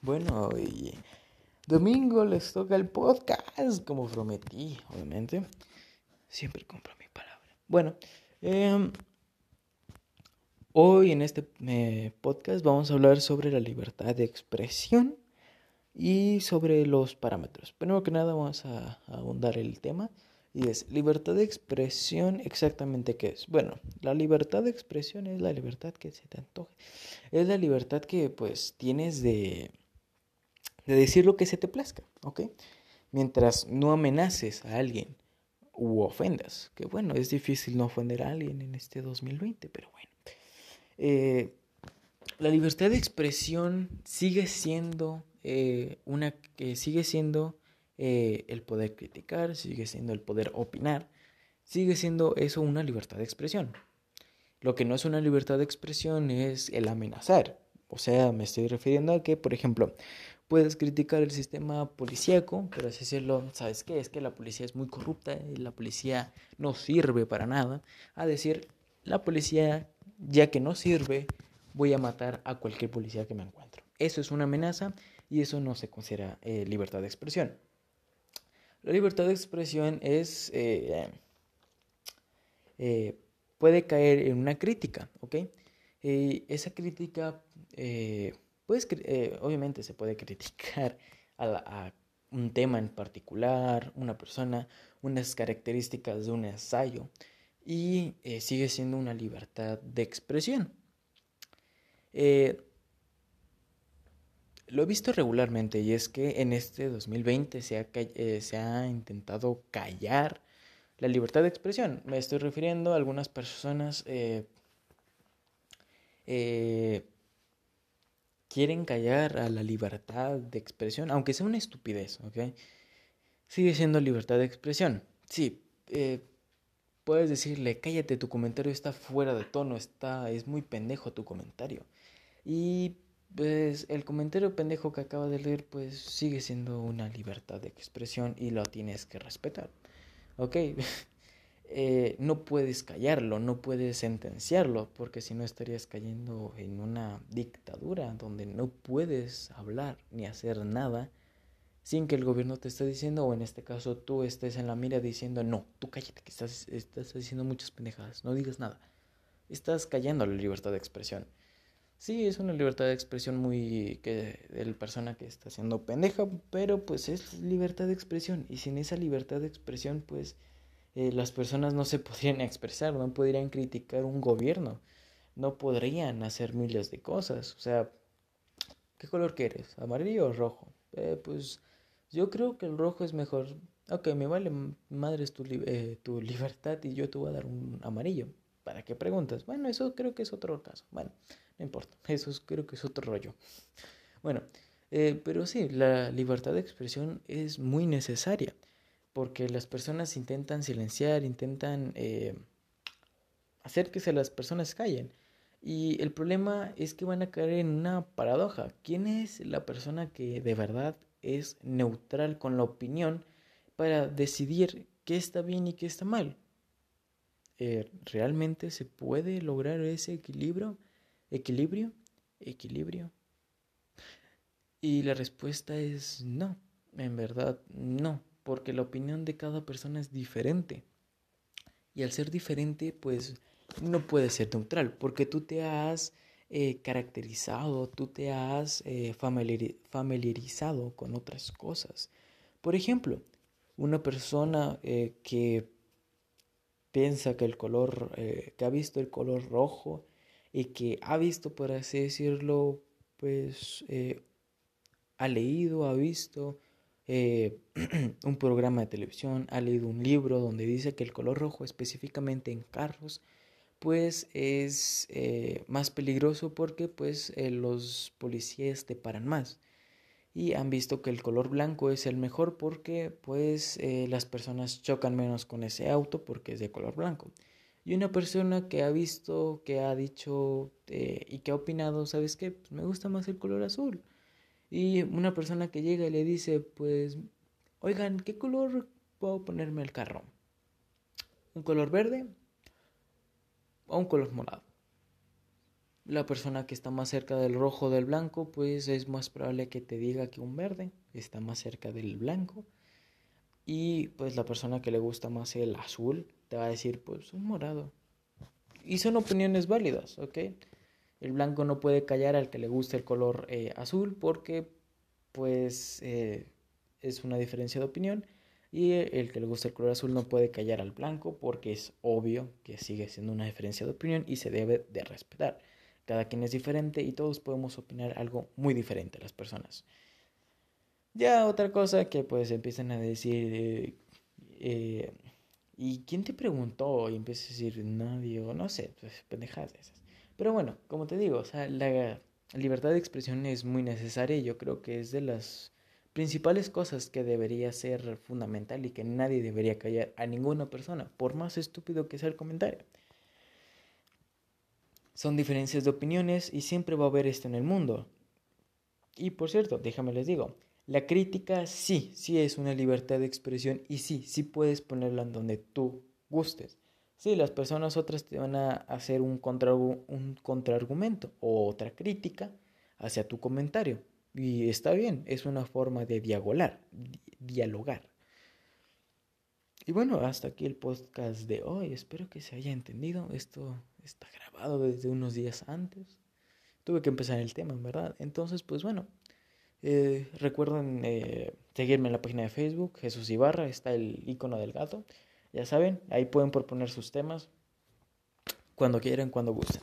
Bueno, y domingo les toca el podcast, como prometí, obviamente. Siempre compro mi palabra. Bueno, em, hoy en este eh, podcast vamos a hablar sobre la libertad de expresión y sobre los parámetros. Primero que nada vamos a, a abundar el tema y es libertad de expresión exactamente qué es. Bueno, la libertad de expresión es la libertad que se te antoje. Es la libertad que pues tienes de de decir lo que se te plazca, ¿ok? Mientras no amenaces a alguien u ofendas, que bueno, es difícil no ofender a alguien en este 2020, pero bueno. Eh, la libertad de expresión sigue siendo eh, una que sigue siendo eh, el poder criticar, sigue siendo el poder opinar, sigue siendo eso una libertad de expresión. Lo que no es una libertad de expresión es el amenazar. O sea, me estoy refiriendo a que, por ejemplo, puedes criticar el sistema policíaco, pero así decirlo, ¿sabes qué? Es que la policía es muy corrupta y la policía no sirve para nada. A decir, la policía, ya que no sirve, voy a matar a cualquier policía que me encuentro. Eso es una amenaza y eso no se considera eh, libertad de expresión. La libertad de expresión es... Eh, eh, puede caer en una crítica, ¿ok? esa crítica Puedes, eh, obviamente se puede criticar a, un tema en particular, una persona, unas características de un ensayo y eh, sigue siendo una libertad de expresión. Eh, lo he visto regularmente y es que en este 2020 se ha, se ha intentado callar la libertad de expresión. Me estoy refiriendo a algunas personas quieren callar a la libertad de expresión, aunque sea una estupidez, ¿ok? Sigue siendo libertad de expresión. Sí, eh, puedes decirle, cállate, tu comentario está fuera de tono, está, es muy pendejo tu comentario. Y pues el comentario pendejo que acaba de leer, pues sigue siendo una libertad de expresión y lo tienes que respetar. ¿Ok? Eh, no puedes callarlo, no puedes sentenciarlo, porque si no estarías cayendo en una dictadura donde no puedes hablar ni hacer nada sin que el gobierno te esté diciendo, o en este caso tú estés en la mira diciendo, no, tú cállate, que estás, estás diciendo muchas pendejadas, no digas nada. Estás callando la libertad de expresión. Sí, es una libertad de expresión muy que del persona que está siendo pendeja, pero pues es libertad de expresión y sin esa libertad de expresión pues eh, las personas no se podrían expresar, no podrían criticar un gobierno, no podrían hacer miles de cosas. O sea, ¿qué color quieres? ¿Amarillo o rojo? Eh, pues yo creo que el rojo es mejor. Ok, me vale madres tu, eh, tu libertad y yo te voy a dar un amarillo. ¿Para qué preguntas? Bueno, eso creo que es otro caso. Bueno, no importa. Eso creo que es otro rollo. Bueno, pero sí, la libertad de expresión es muy necesaria porque las personas intentan silenciar, intentan eh, hacer que se las personas callen. Y el problema es que van a caer en una paradoja. ¿Quién es la persona que de verdad es neutral con la opinión para decidir qué está bien y qué está mal? Eh, ¿Realmente se puede lograr ese equilibrio? ¿Equilibrio? ¿Equilibrio? Y la respuesta es no, en verdad no porque la opinión de cada persona es diferente. Y al ser diferente, pues no puede ser neutral, porque tú te has eh, caracterizado, tú te has eh, familiarizado con otras cosas. Por ejemplo, una persona eh, que piensa que el color, que ha visto el color rojo y que ha visto, por así decirlo, pues ha leído, ha visto eh, un programa de televisión, ha leído un libro donde dice que el color rojo específicamente en carros pues es eh, más peligroso porque pues eh, los policías te paran más. Y han visto que el color blanco es el mejor porque pues las personas chocan menos con ese auto porque es de color blanco. Y una persona que ha visto que ha dicho y que ha opinado sabes qué pues me gusta más el color azul y una persona que llega y le dice, pues, oigan, ¿qué color puedo ponerme el carro? ¿Un color verde o un color morado? La persona que está más cerca del rojo o del blanco, pues es más probable que te diga que un verde está más cerca del blanco. Y pues la persona que le gusta más el azul te va a decir pues un morado. Y son opiniones válidas, ¿ok? El blanco no puede callar al que le guste el color eh, azul porque pues eh, es una diferencia de opinión. Y el que le gusta el color azul no puede callar al blanco porque es obvio que sigue siendo una diferencia de opinión y se debe de respetar. Cada quien es diferente y todos podemos opinar algo muy diferente a las personas. Ya otra cosa que pues empiezan a decir, eh, eh, ¿y quién te preguntó? Y empiezas a decir, nadie, o no sé, pues pendejadas de esas. Pero bueno, como te digo, o sea, la libertad de expresión es muy necesaria y yo creo que es de las principales cosas que debería ser fundamental y que nadie debería callar a ninguna persona, por más estúpido que sea el comentario. Son diferencias de opiniones y siempre va a haber esto en el mundo. Y por cierto, déjame les digo, la crítica sí, sí es una libertad de expresión y sí, sí puedes ponerla en donde tú gustes. Sí, las personas otras te van a hacer un, contra, un contraargumento o otra crítica hacia tu comentario. Y está bien, es una forma de dialogar, dialogar. Y bueno, hasta aquí el podcast de hoy. Espero que se haya entendido. Esto está grabado desde unos días antes. Tuve que empezar el tema, ¿verdad? Entonces, pues bueno, eh, recuerden eh, seguirme en la página de Facebook, Jesús Ibarra, está el icono del gato. Ya saben, ahí pueden proponer sus temas cuando quieran, cuando gusten.